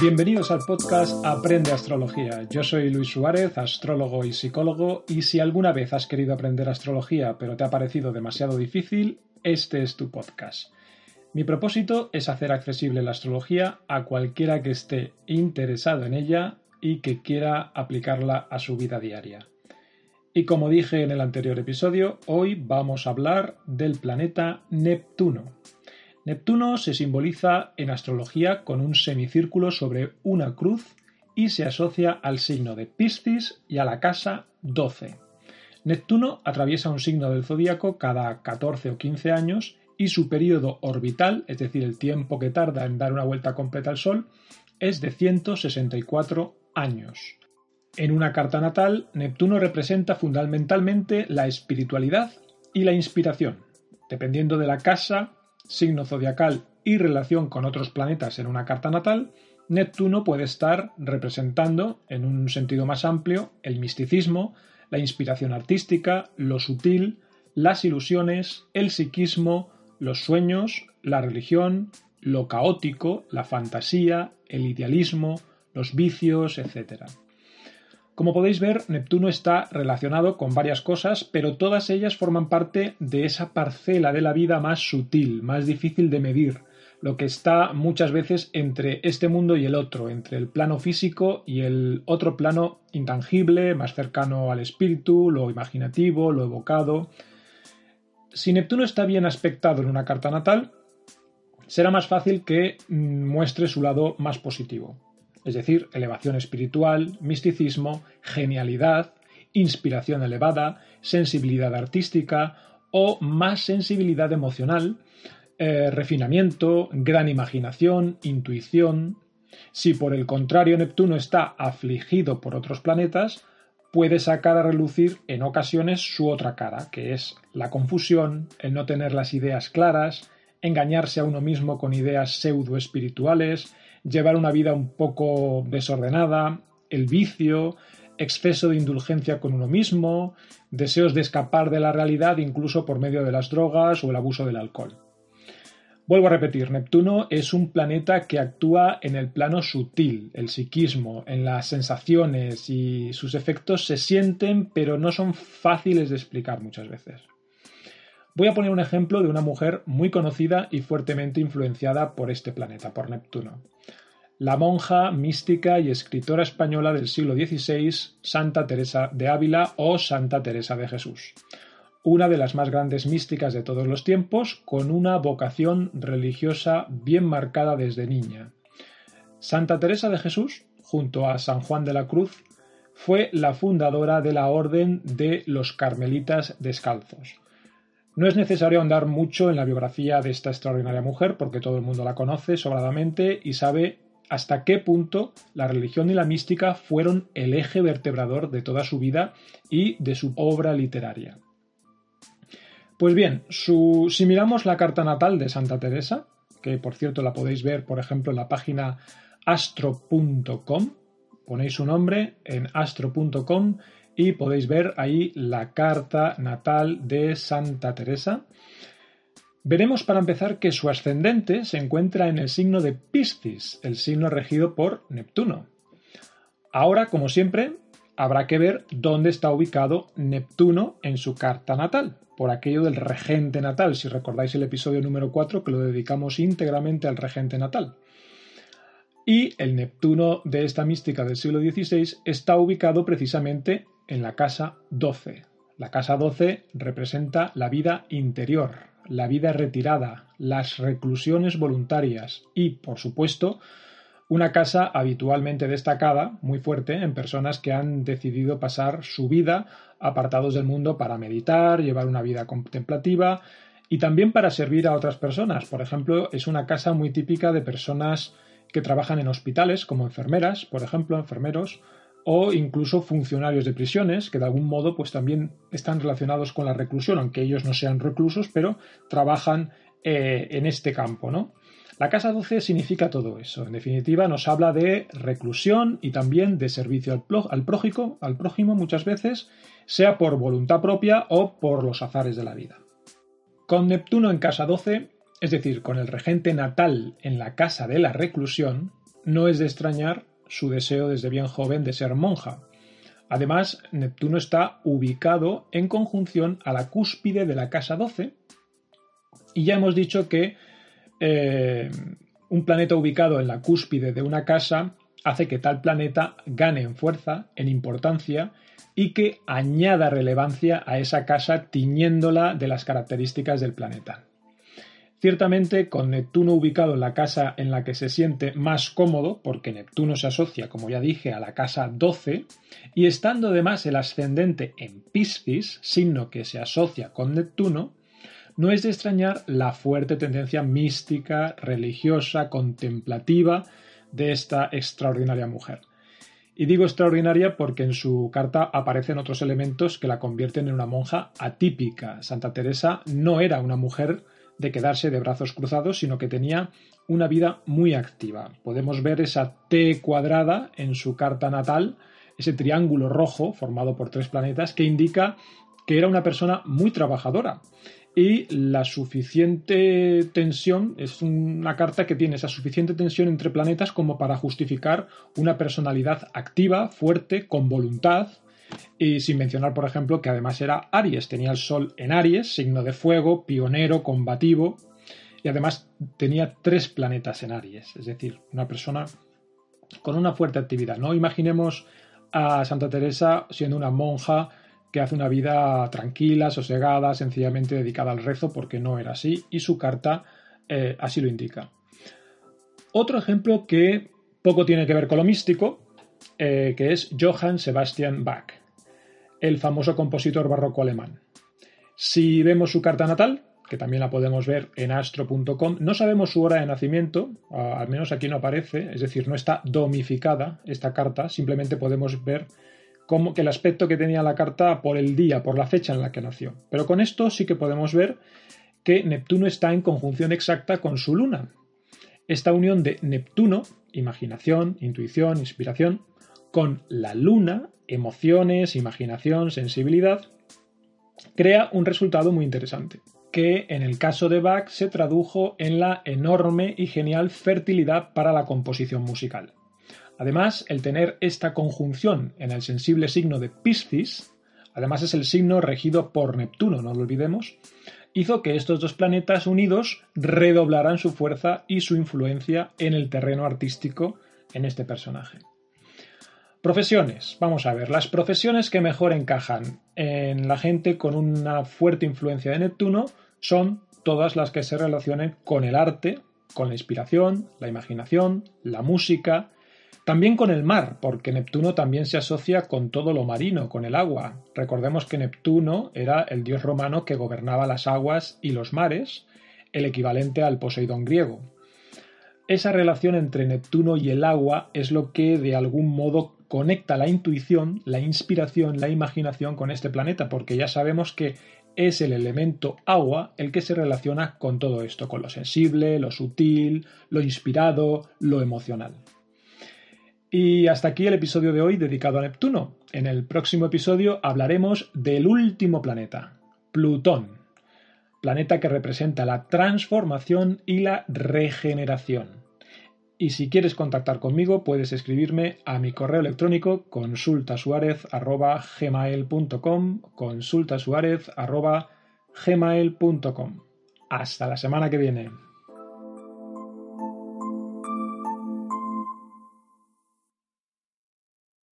Bienvenidos al podcast Aprende Astrología. Yo soy Luis Suárez, astrólogo y psicólogo, y si alguna vez has querido aprender astrología pero te ha parecido demasiado difícil, este es tu podcast. Mi propósito es hacer accesible la astrología a cualquiera que esté interesado en ella y que quiera aplicarla a su vida diaria. Y como dije en el anterior episodio, hoy vamos a hablar del planeta Neptuno. Neptuno se simboliza en astrología con un semicírculo sobre una cruz y se asocia al signo de Piscis y a la casa 12. Neptuno atraviesa un signo del zodíaco cada 14 o 15 años y su periodo orbital, es decir, el tiempo que tarda en dar una vuelta completa al Sol, es de 164 años. En una carta natal, Neptuno representa fundamentalmente la espiritualidad y la inspiración. Dependiendo de la casa, signo zodiacal y relación con otros planetas en una carta natal, Neptuno puede estar representando, en un sentido más amplio, el misticismo, la inspiración artística, lo sutil, las ilusiones, el psiquismo, los sueños, la religión, lo caótico, la fantasía, el idealismo, los vicios, etc. Como podéis ver, Neptuno está relacionado con varias cosas, pero todas ellas forman parte de esa parcela de la vida más sutil, más difícil de medir, lo que está muchas veces entre este mundo y el otro, entre el plano físico y el otro plano intangible, más cercano al espíritu, lo imaginativo, lo evocado. Si Neptuno está bien aspectado en una carta natal, será más fácil que mm, muestre su lado más positivo es decir, elevación espiritual, misticismo, genialidad, inspiración elevada, sensibilidad artística o más sensibilidad emocional, eh, refinamiento, gran imaginación, intuición. Si por el contrario Neptuno está afligido por otros planetas, puede sacar a relucir en ocasiones su otra cara, que es la confusión, el no tener las ideas claras, engañarse a uno mismo con ideas pseudo espirituales, llevar una vida un poco desordenada, el vicio, exceso de indulgencia con uno mismo, deseos de escapar de la realidad incluso por medio de las drogas o el abuso del alcohol. Vuelvo a repetir, Neptuno es un planeta que actúa en el plano sutil, el psiquismo, en las sensaciones y sus efectos se sienten pero no son fáciles de explicar muchas veces. Voy a poner un ejemplo de una mujer muy conocida y fuertemente influenciada por este planeta, por Neptuno la monja, mística y escritora española del siglo XVI, Santa Teresa de Ávila o Santa Teresa de Jesús, una de las más grandes místicas de todos los tiempos, con una vocación religiosa bien marcada desde niña. Santa Teresa de Jesús, junto a San Juan de la Cruz, fue la fundadora de la Orden de los Carmelitas Descalzos. No es necesario ahondar mucho en la biografía de esta extraordinaria mujer, porque todo el mundo la conoce sobradamente y sabe hasta qué punto la religión y la mística fueron el eje vertebrador de toda su vida y de su obra literaria. Pues bien, si miramos la carta natal de Santa Teresa, que por cierto la podéis ver, por ejemplo, en la página astro.com, ponéis su nombre en astro.com y podéis ver ahí la carta natal de Santa Teresa. Veremos para empezar que su ascendente se encuentra en el signo de Piscis, el signo regido por Neptuno. Ahora, como siempre, habrá que ver dónde está ubicado Neptuno en su carta natal, por aquello del regente natal, si recordáis el episodio número 4 que lo dedicamos íntegramente al regente natal. Y el Neptuno de esta mística del siglo XVI está ubicado precisamente en la casa 12. La casa 12 representa la vida interior, la vida retirada, las reclusiones voluntarias y, por supuesto, una casa habitualmente destacada, muy fuerte, en personas que han decidido pasar su vida apartados del mundo para meditar, llevar una vida contemplativa y también para servir a otras personas. Por ejemplo, es una casa muy típica de personas que trabajan en hospitales, como enfermeras, por ejemplo, enfermeros, o incluso funcionarios de prisiones que de algún modo pues también están relacionados con la reclusión, aunque ellos no sean reclusos, pero trabajan eh, en este campo, ¿no? La casa 12 significa todo eso. En definitiva, nos habla de reclusión y también de servicio al, al, prójico, al prójimo muchas veces, sea por voluntad propia o por los azares de la vida. Con Neptuno en casa 12, es decir, con el regente natal en la casa de la reclusión, no es de extrañar su deseo desde bien joven de ser monja. Además, Neptuno está ubicado en conjunción a la cúspide de la casa 12 y ya hemos dicho que eh, un planeta ubicado en la cúspide de una casa hace que tal planeta gane en fuerza, en importancia y que añada relevancia a esa casa tiñéndola de las características del planeta. Ciertamente, con Neptuno ubicado en la casa en la que se siente más cómodo, porque Neptuno se asocia, como ya dije, a la casa 12, y estando además el ascendente en Piscis, signo que se asocia con Neptuno, no es de extrañar la fuerte tendencia mística, religiosa, contemplativa de esta extraordinaria mujer. Y digo extraordinaria porque en su carta aparecen otros elementos que la convierten en una monja atípica. Santa Teresa no era una mujer de quedarse de brazos cruzados, sino que tenía una vida muy activa. Podemos ver esa T cuadrada en su carta natal, ese triángulo rojo formado por tres planetas que indica que era una persona muy trabajadora y la suficiente tensión es una carta que tiene esa suficiente tensión entre planetas como para justificar una personalidad activa, fuerte, con voluntad, y sin mencionar, por ejemplo, que además era Aries, tenía el Sol en Aries, signo de fuego, pionero, combativo, y además tenía tres planetas en Aries, es decir, una persona con una fuerte actividad. No imaginemos a Santa Teresa siendo una monja que hace una vida tranquila, sosegada, sencillamente dedicada al rezo, porque no era así, y su carta eh, así lo indica. Otro ejemplo que poco tiene que ver con lo místico, eh, que es Johann Sebastian Bach, el famoso compositor barroco alemán. Si vemos su carta natal, que también la podemos ver en astro.com, no sabemos su hora de nacimiento, al menos aquí no aparece, es decir, no está domificada esta carta, simplemente podemos ver como que el aspecto que tenía la carta por el día, por la fecha en la que nació. Pero con esto sí que podemos ver que Neptuno está en conjunción exacta con su luna. Esta unión de Neptuno, imaginación, intuición, inspiración, con la luna, emociones, imaginación, sensibilidad, crea un resultado muy interesante, que en el caso de Bach se tradujo en la enorme y genial fertilidad para la composición musical. Además, el tener esta conjunción en el sensible signo de Piscis, además es el signo regido por Neptuno, no lo olvidemos, hizo que estos dos planetas unidos redoblaran su fuerza y su influencia en el terreno artístico en este personaje. Profesiones. Vamos a ver, las profesiones que mejor encajan en la gente con una fuerte influencia de Neptuno son todas las que se relacionen con el arte, con la inspiración, la imaginación, la música, también con el mar, porque Neptuno también se asocia con todo lo marino, con el agua. Recordemos que Neptuno era el dios romano que gobernaba las aguas y los mares, el equivalente al Poseidón griego. Esa relación entre Neptuno y el agua es lo que de algún modo conecta la intuición, la inspiración, la imaginación con este planeta, porque ya sabemos que es el elemento agua el que se relaciona con todo esto, con lo sensible, lo sutil, lo inspirado, lo emocional. Y hasta aquí el episodio de hoy dedicado a Neptuno. En el próximo episodio hablaremos del último planeta, Plutón, planeta que representa la transformación y la regeneración. Y si quieres contactar conmigo, puedes escribirme a mi correo electrónico consultasuarez.gmail.com consultasuarez.gmail.com Hasta la semana que viene.